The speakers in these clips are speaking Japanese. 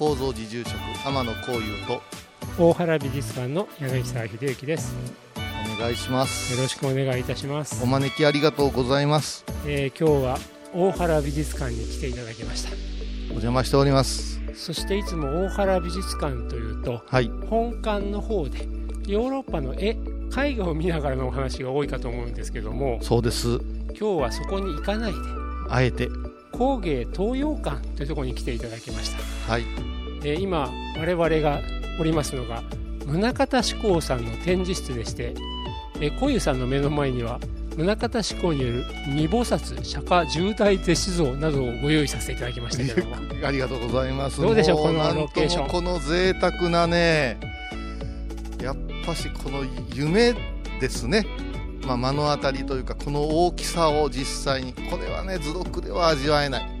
構造寺住職天野幸雄と大原美術館の柳沢秀幸です。お願いします。よろしくお願いいたします。お、招きありがとうございます。えー今日は大原美術館に来ていただきました。お邪魔しております。そしていつも大原美術館というとはい。本館の方でヨーロッパの絵絵画を見ながらのお話が多いかと思うんですけどもそうです。今日はそこに行かないであえて工芸東洋館というところに来ていただきました。はい。えー今我々がおりますのが宗像志功さんの展示室でしてえー小遊さんの目の前には宗像志功による二菩薩釈迦十大弟子像などをご用意させていただきましたけども。ありがとうございます。どうでしょうこのロケーション。この贅沢なねやっぱしこの夢ですねまあ、目の当たりというかこの大きさを実際にこれはね図録では味わえない。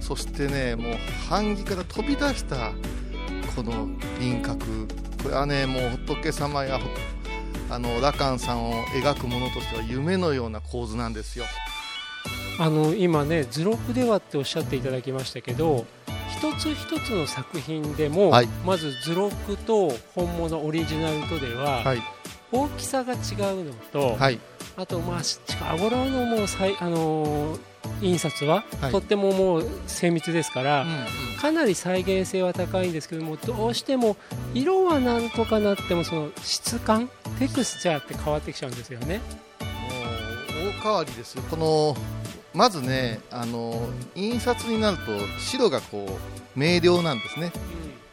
そしてねもう版木から飛び出したこの輪郭。これはねもう仏様やほあの羅漢さんを描くものとしては夢のような構図なんですよ。あの今ね図録ではっておっしゃっていただきましたけど一つ一つの作品でも、はい。まず図録と本物オリジナルとでは、はい大きさが違うのと、はい。あとまあ近頃のもうあのー印刷は、はい。とってももう精密ですから、うんうん。かなり再現性は高いんですけどもどうしても色はなんとかなってもその質感テクスチャーって変わってきちゃうんですよね。もう大変わりですよ。このまずねあの印刷になると白がこう明瞭なんですね。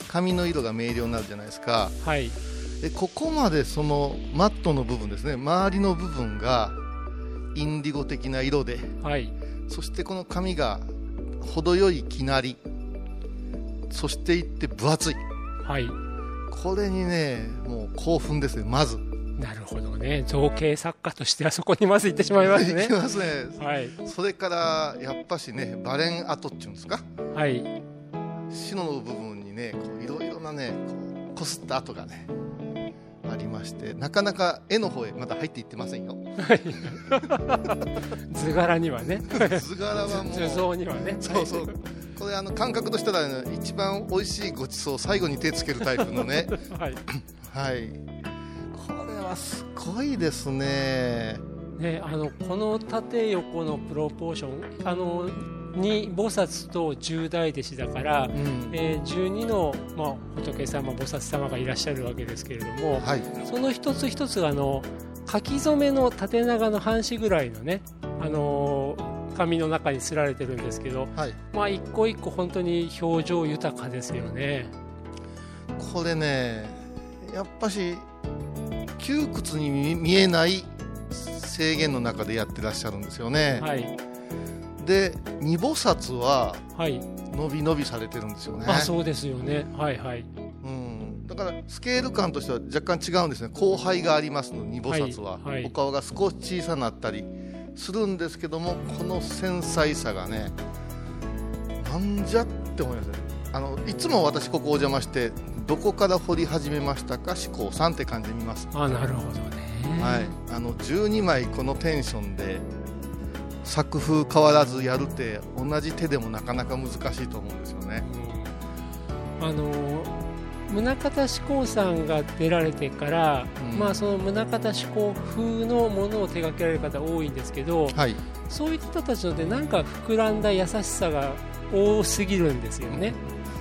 紙の色が明瞭になるじゃないですか。はいでここまでそのマットの部分ですね。周りの部分がインディゴ的な色ではい。そしてこの紙が程よいきなりそしていって分厚い。はい。これにねもう興奮ですねまず。なるほどね。造形作家としてはそこにまず行ってしまいますね。いき。ますね。はい。それからやっぱしねバレン跡っていうんですか？はい。白の部分にねいろいろなねこすった跡がねありましてなかなか絵の方へまだ入っていってませんよ。図柄にはね。図柄はもう図像にはね。そうそう。これあの感覚としたら、ね、一番美味しいごちそう最後に手つけるタイプのね。はい。はい。これはすごいですね。ね、あのこの縦横のプロポーションあの2菩薩と10大弟子だから、うん。えー12の、まあ、仏様菩薩様がいらっしゃるわけですけれども、はい。その一つ一つがあの書き初めの縦長の半紙ぐらいのね、あのー紙の中にすられてるんですけど、はい。まあ、一個一個本当に表情豊かですよね。これねやっぱし窮屈に見見えない制限の中でやってらっしゃるんですよね、はい、で二菩薩ははい、伸び伸びされてるんですよね。あそうですよね。はいはい。うん、だからスケール感としては若干違うんですね。後輩がありますの二菩薩は、はいはい。お顔が少し小さなったりするんですけどもこの繊細さがねなんじゃって思いますね。あのいつも私ここお邪魔してどこから掘り始めましたか志功さんって感じで見ます、あなるほどね。はい、あの12枚このテンションで作風変わらずやるって同じ手でもなかなか難しいと思うんですよね。あの宗像志功さんが出られてから、うん。まあ、その宗像志功風のものを手掛けられる方多いんですけどはい。そういう人たちのでなんか膨らんだ優しさが多すぎるんですよね。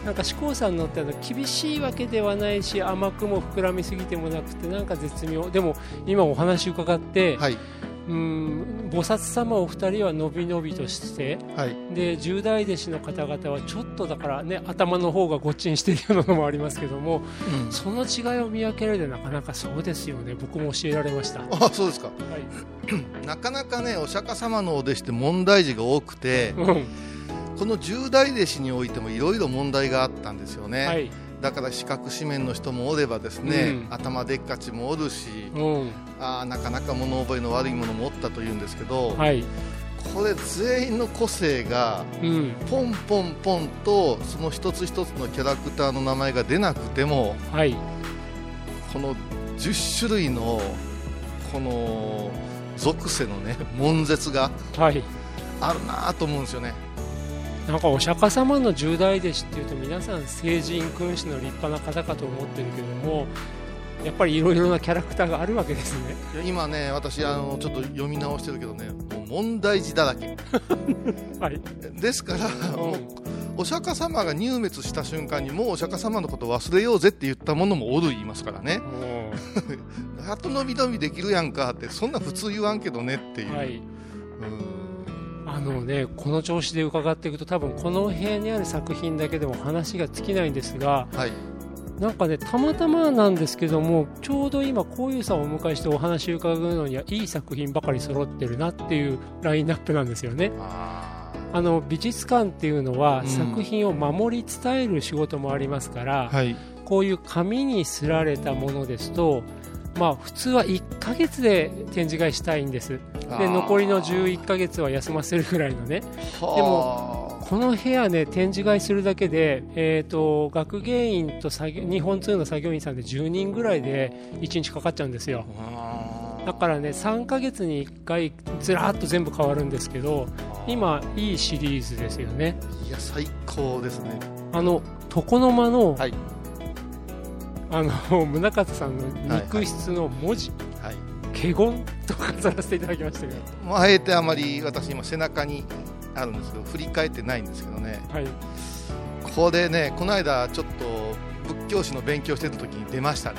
なんか志功さんのってあの厳しいわけではないし甘くも膨らみすぎてもなくてなんか絶妙。でも今お話伺って、はいうん菩薩様お二人はのびのびとしてはい。で十大弟子の方々はちょっとだからね頭の方がごっちんしているようなのもありますけどもうん。その違いを見分けられてなかなかそうですよね。僕も教えられました、はあそうですか。い。なかなかねお釈迦様のお弟子って問題児が多くてうん。この十大弟子においてもいろいろ問題があったんですよね、はいだから四角四面の人もおればですね、うん。頭でっかちもおるしう。んあーなかなか物覚えの悪いものもおったというんですけど、はい。これ全員の個性がうん。ポンポンポンとその一つ一つのキャラクターの名前が出なくてもはい。この10種類のこの属性のね悶絶がはい。あるなと思うんですよねなんかお釈迦様の十大弟子っていうと皆さん聖人君子の立派な方かと思ってるけどもやっぱりいろいろなキャラクターがあるわけですね。今ね私あのちょっと読み直してるけどねもう問題児だらけ。はい、ですから、もううお釈迦様が入滅した瞬間にもうお釈迦様のことを忘れようぜって言ったものもおる言いますからね。んうん。やっと伸び伸びできるやんかってそんな普通言わんけどねっていう、はい。うんあのねこの調子で伺っていくと多分この部屋にある作品だけでも話が尽きないんですがはい。なんかねたまたまなんですけどもちょうど今こういうさんをお迎えしてお話を伺うのにはいい作品ばかり揃ってるなっていうラインナップなんですよね。ああの美術館っていうのはうん。作品を守り伝える仕事もありますから、ーはい。こういう紙にすられたものですとまあ普通は1ヶ月で展示会したいんです。で残りの11ヶ月は休ませるぐらいのね。はでもこの部屋ね展示会するだけで、えー、と学芸員と作業日本通の作業員さんで10人ぐらいで1日かかっちゃうんですよ。だからね3ヶ月に1回ずらっと全部変わるんですけど今いいシリーズですよね。いや最高ですね。あの床の間の、はいあの宗像さんの肉質の文字、はい。華厳と飾らせていただきましたけど。まああえてあまり私今背中にあるんですけど振り返ってないんですけどね。はい。これねこの間ちょっと仏教史の勉強してた時に出ましたね。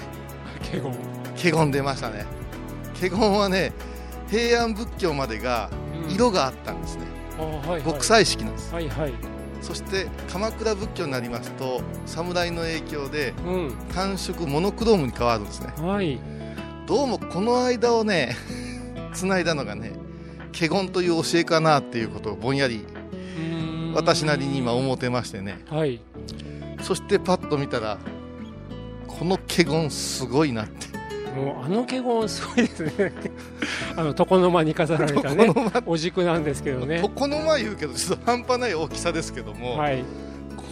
華厳。華厳出ましたね。華厳はね平安仏教までがうん。色があったんですね、あはいはい。極彩色なんです。はいはいそして鎌倉仏教になりますと侍の影響でう単色モノクロームに変わるんですね。んはい。どうもこの間をね繋いだのがね華厳という教えかなっていうことをぼんやり私なりに今思ってましてね。はい。そしてパッと見たらこの華厳すごいなってもうあの華厳すごいですね。あの床の間に飾られたねお軸なんですけどね。この前言うけどちょっと半端ない大きさですけども、はい。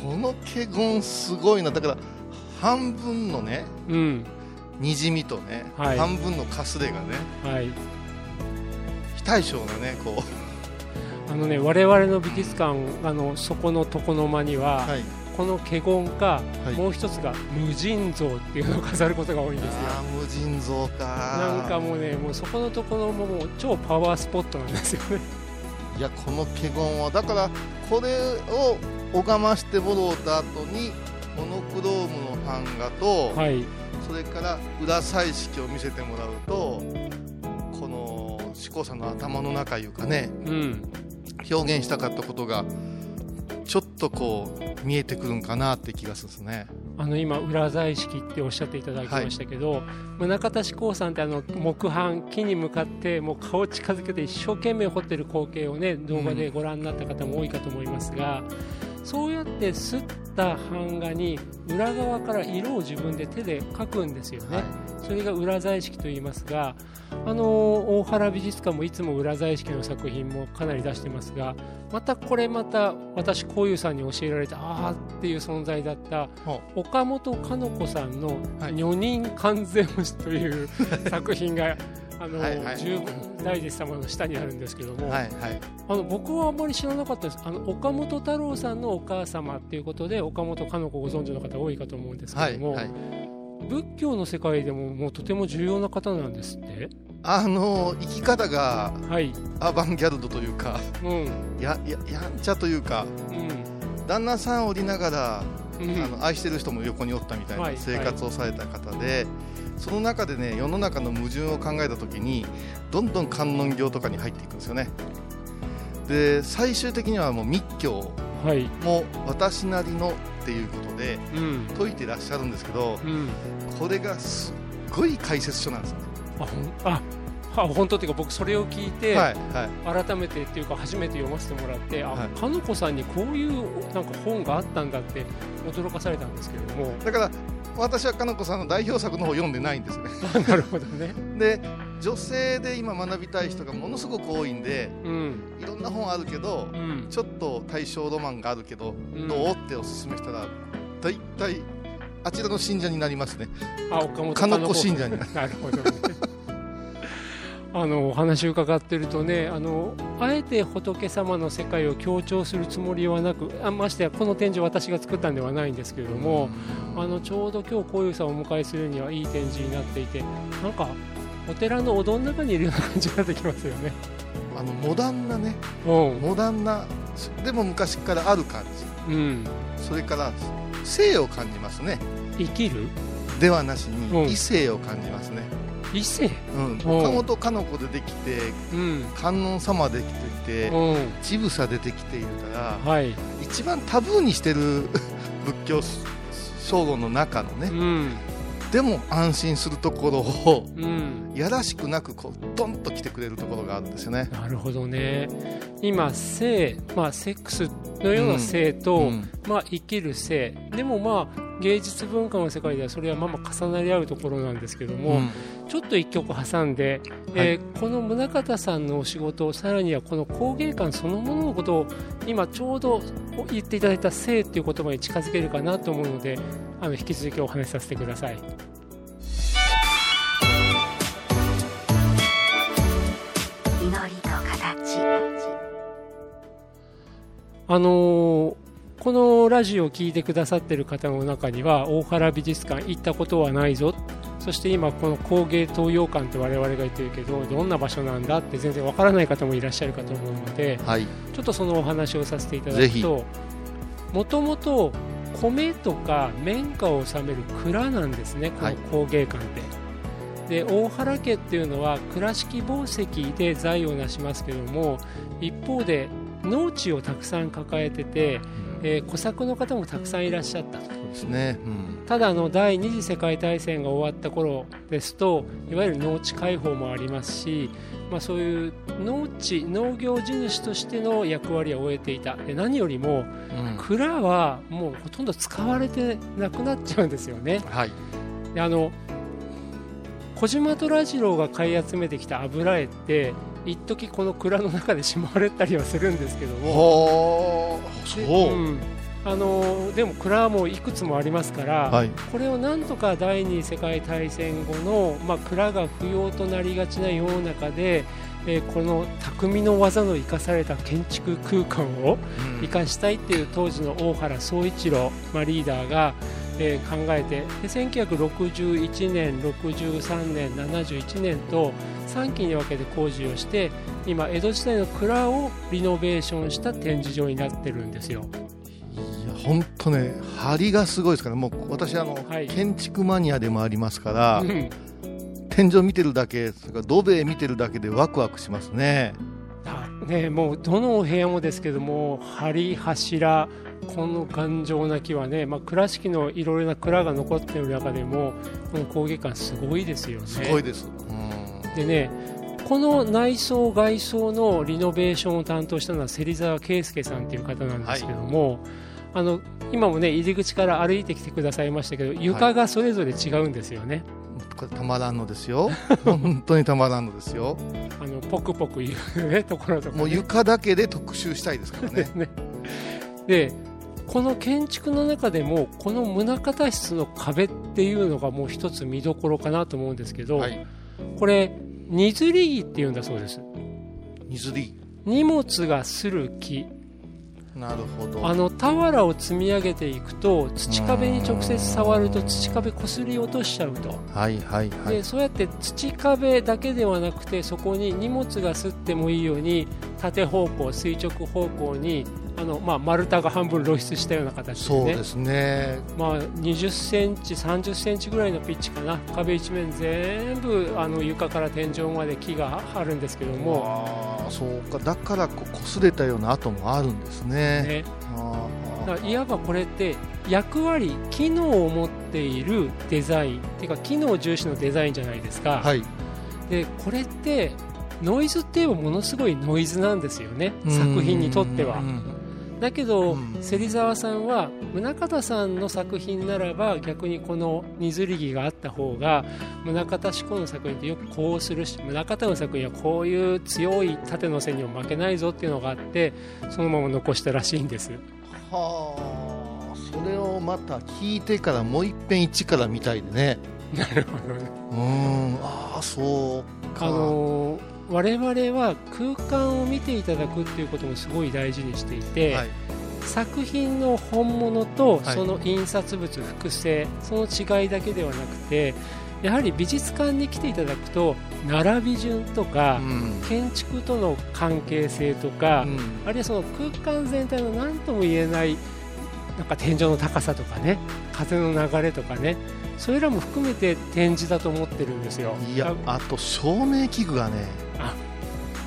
この華厳すごいな。だから半分のねうん。にじみとね、はい。半分のかすれがねはい。非対称なねこあのね我々の美術館あのそこの床の間には、う、はい、この華厳か、はい。もう一つが無尽蔵っていうのを飾ることが多いんですよ。無尽蔵か。なんかもうねもうそこのところももう超パワースポットなんですよね。いやこの華厳はだからこれを拝ましてもろうた後にモノクロームの版画と、はい。それから裏彩色を見せてもらうとこの志功さんの頭の中いうかねうん。表現したかったことがちょっとこう見えてくるんかなって気がするんですね。あの今裏彩色っておっしゃっていただきましたけど、宗像志功さんってあの木版木に向かってもう顔近づけて一生懸命彫ってる光景をね動画でご覧になった方も多いかと思いますが、そうやって刷った版画に裏側から色を自分で手で描くんですよね、はいそれが裏彩色と言いますがあの大原美術館もいつも裏彩色の作品もかなり出してますがまたこれまた私こういうさんに教えられたああっていう存在だったほ岡本かの子さんのはい「女人完全無視」という 作品があのはいはい十分大弟子様の下にあるんですけども、はいはい。あの僕はあんまり知らなかったです。あの岡本太郎さんのお母様っていうことで岡本かの子ご存知の方多いかと思うんですけども、はいはい仏教の世界でももうとても重要な方なんですって？あの生き方がはい。アバンギャルドというかうん。やややんちゃというかうん。旦那さんおりながらうん。あの愛してる人も横におったみたいはない。生活をされた方で、その中でね世の中の矛盾を考えた時にどんどん観音業とかに入っていくんですよね。で最終的にはもう密教はいも私なりのっていうことでうん。説いてらっしゃるんですけどうん。これがすっごい解説書なんですよ。ねあああ本当っていうか僕それを聞いて、はいはい。改めてっていうか初めて読ませてもらってあ、はい。かのこさんにこういうなんか本があったんだって驚かされたんですけれども。だから私はかのこさんの代表作の方を読んでないんですね。なるほどね。で女性で今学びたい人がものすごく多いんでうん。いろんな本あるけどうん。ちょっと対象ロマンがあるけど、うん。どうっておすすめしたら大体あちらの信者になりますね。あ岡本かのこ信者に。な るなるほどね。あのお話を伺ってるとねあのあえて仏様の世界を強調するつもりはなくあましてやこの展示私が作ったんではないんですけれども、あのちょうど今日こういうさんをお迎えするにはいい展示になっていてなんかお寺のお堂の中にいるような感じになってきますよね。あのモダンなねうん。モダンなでも昔からある感じ。うん、それから性を感じますね。生きる？ではなしうん。に異性を感じますね、異性？うん、岡本かの子でできてうん。観音様できていてうん。ちぶさ出てきているからはい。一番タブーにしてる 仏教称号の中のねうんでも安心するところをうん。やらしくなくこうドンと来てくれるところがあるんですよね。なるほどね。今性まあセックスのような性と、うん。まあ、生きる性。でもまあ芸術文化の世界ではそれはまあまあ重なり合うところなんですけども、うん。ちょっと一曲挟んで、えーこの宗像さんのお仕事さらにはこの工芸館そのもののことを今ちょうど言っていただいた性っていう言葉に近づけるかなと思うのであの引き続きお話しさせてください。あのーこのラジオを聞いてくださってる方の中には大原美術館行ったことはないぞ。そして今この工芸東洋館って我々が言ってるけどどんな場所なんだって全然わからない方もいらっしゃるかと思うのではい、ちょっとそのお話をさせていただくともともと米とか綿花を納める蔵なんですねこの工芸館って、で大原家っていうのは倉敷紡績で財を成しますけども一方で農地をたくさん抱えてて、えー小作の方もたくさんいらっしゃったと。そうですね。うん。ただあの第二次世界大戦が終わった頃ですといわゆる農地開放もありますし、まあ、そういう農地農業地主としての役割は終えていた。で何よりもうん。蔵はもうほとんど使われてなくなっちゃうんですよね。はい、であの小島虎次郎が買い集めてきた油絵って一時この蔵の中でしまわれたりはするんですけども。そう、ん。あのでも蔵もいくつもありますから、はい、これをなんとか第二次世界大戦後の、まあ、蔵が不要となりがちな世の中で、えーこの匠の技の生かされた建築空間を生かしたいっていう当時の大原総一郎、まあ、リーダーが、えー考えてで1961年63年71年と3期に分けて工事をして今江戸時代の蔵をリノベーションした展示場になってるんですよ。いや本当ね張りがすごいですからもう私あの、はい。建築マニアでもありますから、うん。天井見てるだけそれから土塀見てるだけでワクワクしますね。あね、もうどのお部屋もですけども梁柱この頑丈な木はね、まあ、倉敷のいろいろな蔵が残っている中でもこの工芸館すごいですよね。すごいです、うん。でねこの内装外装のリノベーションを担当したのは芹沢圭介さんという方なんですけども、あの今もね入り口から歩いてきてくださいましたけど床がそれぞれ違うんですよね、これたまらんのですよ。本当にたまらんのですよ。あのポクポク言う、ね、ところとか、ね、もう床だけで特集したいですからね。ね。でこの建築の中でもこの宗像室の壁っていうのがもう一つ見どころかなと思うんですけど、はい。これ荷釣り木っていうんだそうです。水り荷物がする木。なるほど。あの俵を積み上げていくと土壁に直接触ると土壁こすり落としちゃうと、はいはいはい。でそうやって土壁だけではなくてそこに荷物がすってもいいように縦方向垂直方向にあの、まあ、丸太が半分露出したような形でね。そうですね。まあ、20センチ、30センチぐらいのピッチかな、壁一面全部あの床から天井まで木があるんですけども、ああそうか。だからこう擦れたような跡もあるんですね。ね、いわばこれって役割、機能を持っているデザイン。っていうか機能重視のデザインじゃないですか、ーはい。でこれってノイズって言えばものすごいノイズなんですよね、作品にとっては。だけど、うん。芹沢さんは宗像さんの作品ならば逆にこの水り木があった方が宗像志向の作品ってよくこうするし宗像の作品はこういう強い縦の線にも負けないぞっていうのがあってそのまま残したらしいんです。はあそれをまた聞いてからもう一遍一から見たいでね。なるほどね。うーん。ああそうか。あのー我々は空間を見ていただくっていうこともすごい大事にしていて、はい。作品の本物とはい。その印刷物、複製その違いだけではなくてやはり美術館に来ていただくと並び順とか、うん。建築との関係性とか、うん。あるいはその空間全体の何とも言えないなんか天井の高さとかね風の流れとかねそれらも含めて展示だと思ってるんですよ。いやあと照明器具がねあ。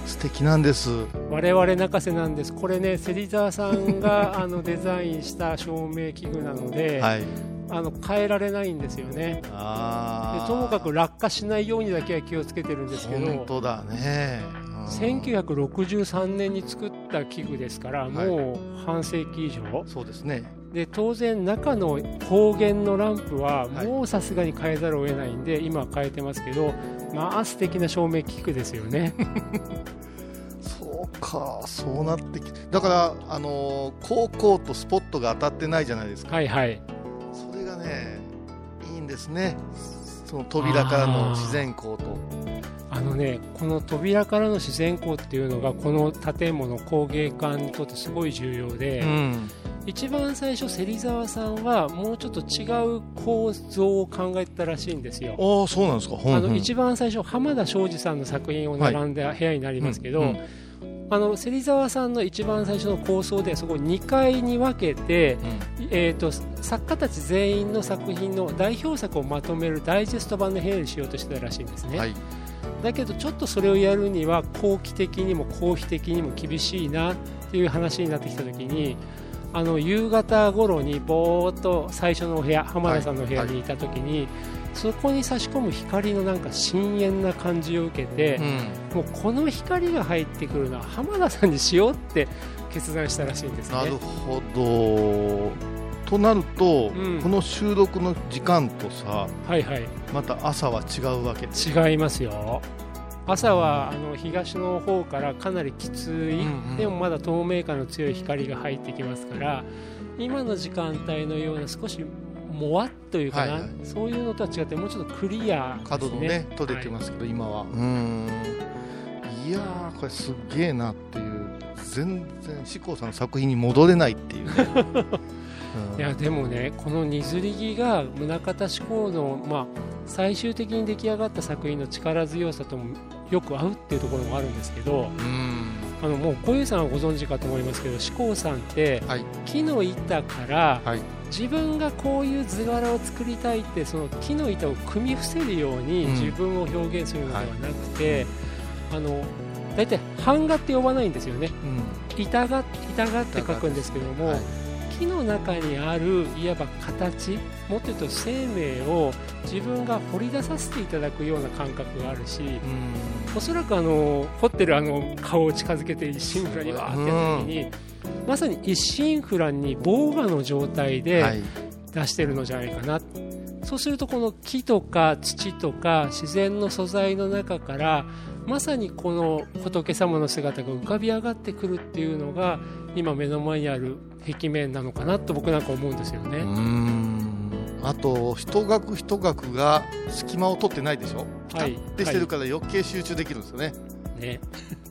素敵なんです。我々泣かせなんです。これね芹沢さんが あのデザインした照明器具なので、はい。あの変えられないんですよね。でともかく落下しないようにだけは気をつけてるんですけど本当だね。うん。1963年に作った器具ですからもう半世紀以上、そうですねで当然中の光源のランプははい。もうさすがに変えざるを得ないんで今は変えてますけどまあ素敵な照明器具ですよね。そうかそうなってきだからあのーこうこうとスポットが当たってないじゃないですか。はいはい。それがねいいんですね。その扉からの自然光と。あのねこの扉からの自然光っていうのがこの建物工芸館にとってすごい重要で、ん一番最初芹沢さんはもうちょっと違う構造を考えてたらしいんですよ。ああそうなんですか。あの一番最初浜田庄司さんの作品を並んだ部屋になりますけど、うんうん。あの芹沢さんの一番最初の構想でそこを2階に分けて、えー、と作家たち全員の作品の代表作をまとめるダイジェスト版の部屋にしようとしてたらしいんですね、はい。だけどちょっとそれをやるには後期的にも公費的にも厳しいなっていう話になってきた時にあの夕方頃にぼーっと最初のお部屋浜田さんの部屋にいた時に、そこに差し込む光のなんか深遠な感じを受けて、もうこの光が入ってくるのは浜田さんにしようって決断したらしいんですね。なるほど。となると、うん。この収録の時間とさはいはい。また朝は違うわけ違いますよ朝はあの東の方からかなりきつい、うんうん。でもまだ透明感の強い光が入ってきますから今の時間帯のような少しもわっというかな、はいはい。そういうのとは違ってもうちょっとクリアですね。角度ね取れてますけど、今は。うん。いやーこれすっげえなっていう。全然志功さんの作品に戻れないっていうね、うん。いやでもねこの「にずりぎ」が宗像志功の、まあ、最終的に出来上がった作品の力強さともよく合うっていうところもあるんですけどうん。あのもう小遊さんはご存知かと思いますけど志功さんってはい。木の板からはい。自分がこういう図柄を作りたいってその木の板を組み伏せるようにうん。自分を表現するのではなくて、あの大体版画って呼ばないんですよね。うん。板画板画って書くんですけども、はい木の中にあるいわば形もっと言うと生命を自分が掘り出させていただくような感覚があるしおそらくあの掘ってるあの顔を近づけて一心不乱にわーってやった時に、まさに一心不乱に防画の状態で、はい。出してるのじゃないかな。そうするとこの木とか土とか自然の素材の中からまさにこの仏様の姿が浮かび上がってくるっていうのが今目の前にある壁面なのかなと僕なんか思うんですよね。うん。あと一学一学が隙間を取ってないでしょ？ピタはいッてしてるから余計集中できるんですよね、ね、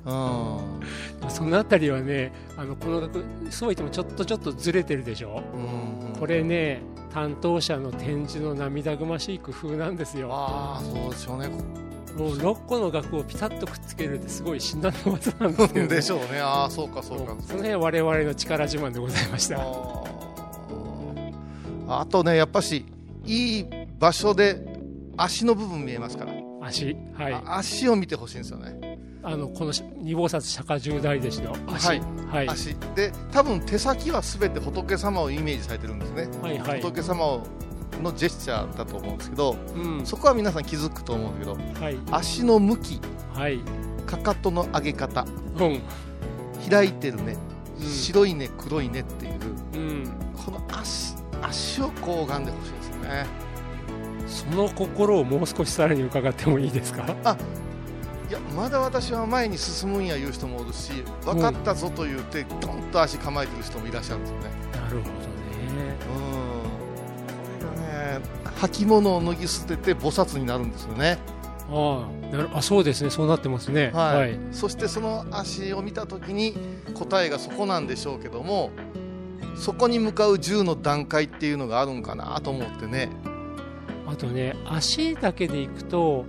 うん。そのあたりはねあのこの学そう言ってもちょっとちょっとずれてるでしょ？うん。これね担当者の展示の涙ぐましい工夫なんですよ。ああそうでしょうねもう6個の額をピタッとくっつけるってすごい至難の技なんですけど、でしょうね。ああそうかそうか。その辺は我々の力自慢でございました。あとねやっぱしいい場所で足の部分見えますから、足はい。あ足を見てほしいんですよね、あのこの二菩薩釈迦十大弟子の足。はい。はい。足。で多分手先は全て仏様をイメージされてるんですね、はいはい。仏様をのジェスチャーだと思うんですけどうん。そこは皆さん気づくと思うんだけどはい。足の向きはい。かかとの上げ方うん。開いてるね、うん。白いね黒いねっていううん。この足足をこう拝んでほしいですよね。その心をもう少しさらに伺ってもいいですか？いやまだ私は前に進むんや言う人もおるし分かったぞと言ってドンと足構えてる人もいらっしゃるんですよね。なるほど履物を脱ぎ捨てて菩薩になるんですよね。ああなるあそうですね。そうなってますね。はい、はい。そしてその足を見た時に答えがそこなんでしょうけどもそこに向かう10の段階っていうのがあるんかなと思ってね。あとね足だけでいくと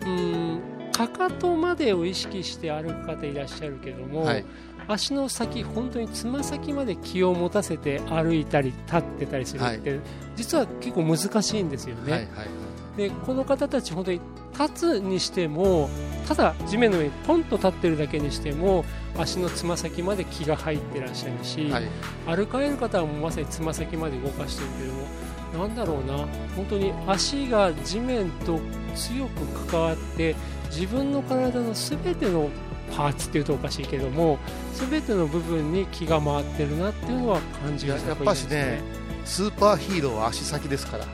うーんかかとまでを意識して歩く方いらっしゃるけども、はい足の先本当につま先まで気を持たせて歩いたり立ってたりするって、実は結構難しいんですよね、はいはいでこの方たち本当に立つにしてもただ地面の上にポンと立ってるだけにしても足のつま先まで気が入ってらっしゃるし、はい。歩かれる方はもうまさにつま先まで動かしてるけどもなんだろうな。本当に足が地面と強く関わって自分の体の全てのパーツっていうとおかしいけども全ての部分に気が回ってるなっていうのは感じがしたやっぱしねスーパーヒーローは足先ですから。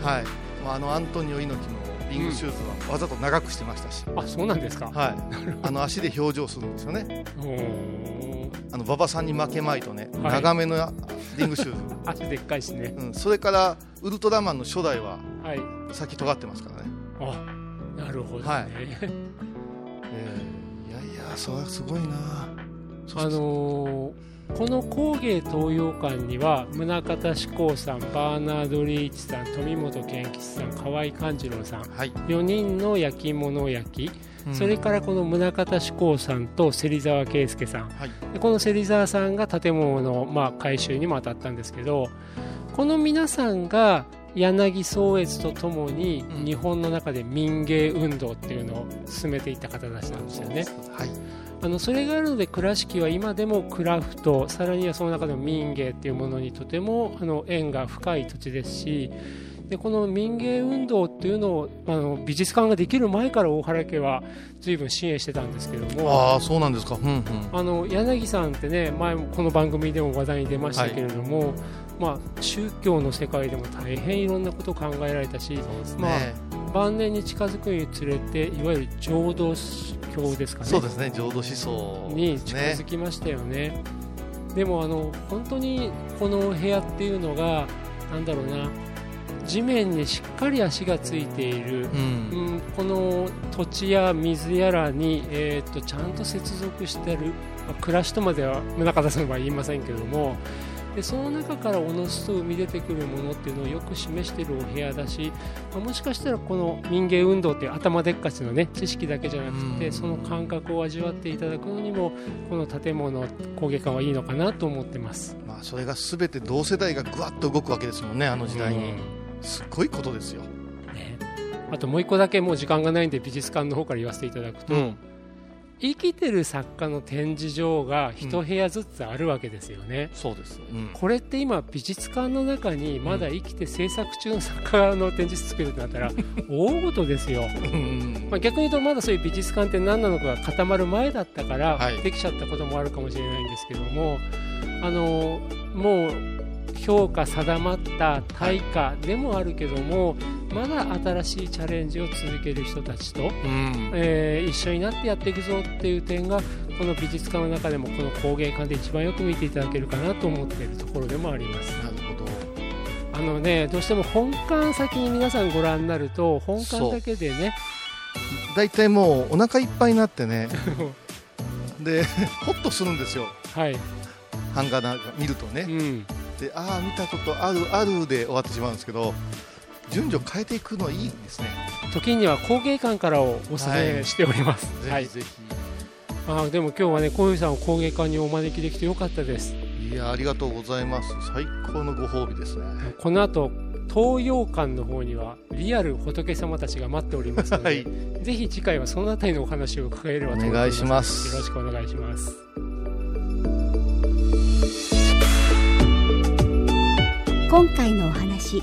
はい、まあ、あのアントニオ猪木のリングシューズはわざと長くしてましたし、あそうなんですか。はい、あの足で表情するんですよね。あの馬場さんに負けまいとね、はい。長めのリングシューズ、足でっかいしね。うん、それからウルトラマンの初代ははい。先尖ってますからね、あなるほどね、はい。えーいやいやそれはすごいな。あのーこの工芸東洋館には宗像志功さんバーナード・リーチさん富本健吉さん河合勘次郎さんはい、4人の焼き物焼き、うん。それからこの宗像志功さんと芹沢圭介さん。はい。でこの芹沢さんが建物の、まあ、改修にも当たったんですけどこの皆さんが柳宗悦とともにうん。日本の中で民芸運動っていうのを進めていった方たちなんですよね。はい。あのそれがあるので倉敷は今でもクラフトさらにはその中でも民芸っていうものにとてもあの縁が深い土地ですしでこの民芸運動っていうのをあの美術館ができる前から大原家は随分支援してたんですけどもああそうなんですか。うんうん。あの柳さんってね前もこの番組でも話題に出ましたけれども、まあ、宗教の世界でも大変いろんなことを考えられたしそうですまあね、晩年に近づくにつれていわゆる浄土教ですかね。そうですね。浄土思想に近づきましたよね。でもあの本当にこのお部屋っていうのがなんだろうな地面にしっかり足がついている、ううんん、この土地や水やらに、えー、とちゃんと接続してる、まあ暮らしとまでは宗像さんは言いませんけどもでその中からおのずと生み出てくるものっていうのをよく示しているお部屋だし、まあもしかしたらこの民芸運動って頭でっかちのね知識だけじゃなくて、うん。その感覚を味わっていただくのにもこの建物工芸館はいいのかなと思ってます。まあそれが全て同世代がぐわっと動くわけですもんねあの時代に、うん。すっごいことですよ、ね。あともう一個だけもう時間がないんで美術館の方から言わせていただくと、うん生きてる作家の展示場が一部屋ずつあるわけですよね、そうです、うん。これって今美術館の中にまだ生きて制作中の作家の展示室作るってなったら 大事ですよ、うん。まあ、逆に言うとまだそういう美術館って何なのかが固まる前だったからはい。できちゃったこともあるかもしれないんですけども、あのもう評価定まった対価でもあるけども、まだ新しいチャレンジを続ける人たちと、うん。えー一緒になってやっていくぞっていう点がこの美術館の中でもこの工芸館で一番よく見ていただけるかなと思っているところでもあります。なるほど。あのねどうしても本館先に皆さんご覧になると本館だけでね大体もうお腹いっぱいになってね。でホッとするんですよ。はい、版画なんか見るとね。うん、でああ見たことあるあるで終わってしまうんですけど順序変えていくのいいですね。時には工芸館からをお勧めしております、はい。ぜひぜあーでも今日はねこういうさんを工芸館にお招きできてよかったです。ひいやありがとうございます。最高のご褒美ですね。この後東洋館の方にはリアル仏様たちが待っておりますので、はい。ぜひ次回はそのあたりのお話を伺えればと思いします。よろしくお願いします。今回のお話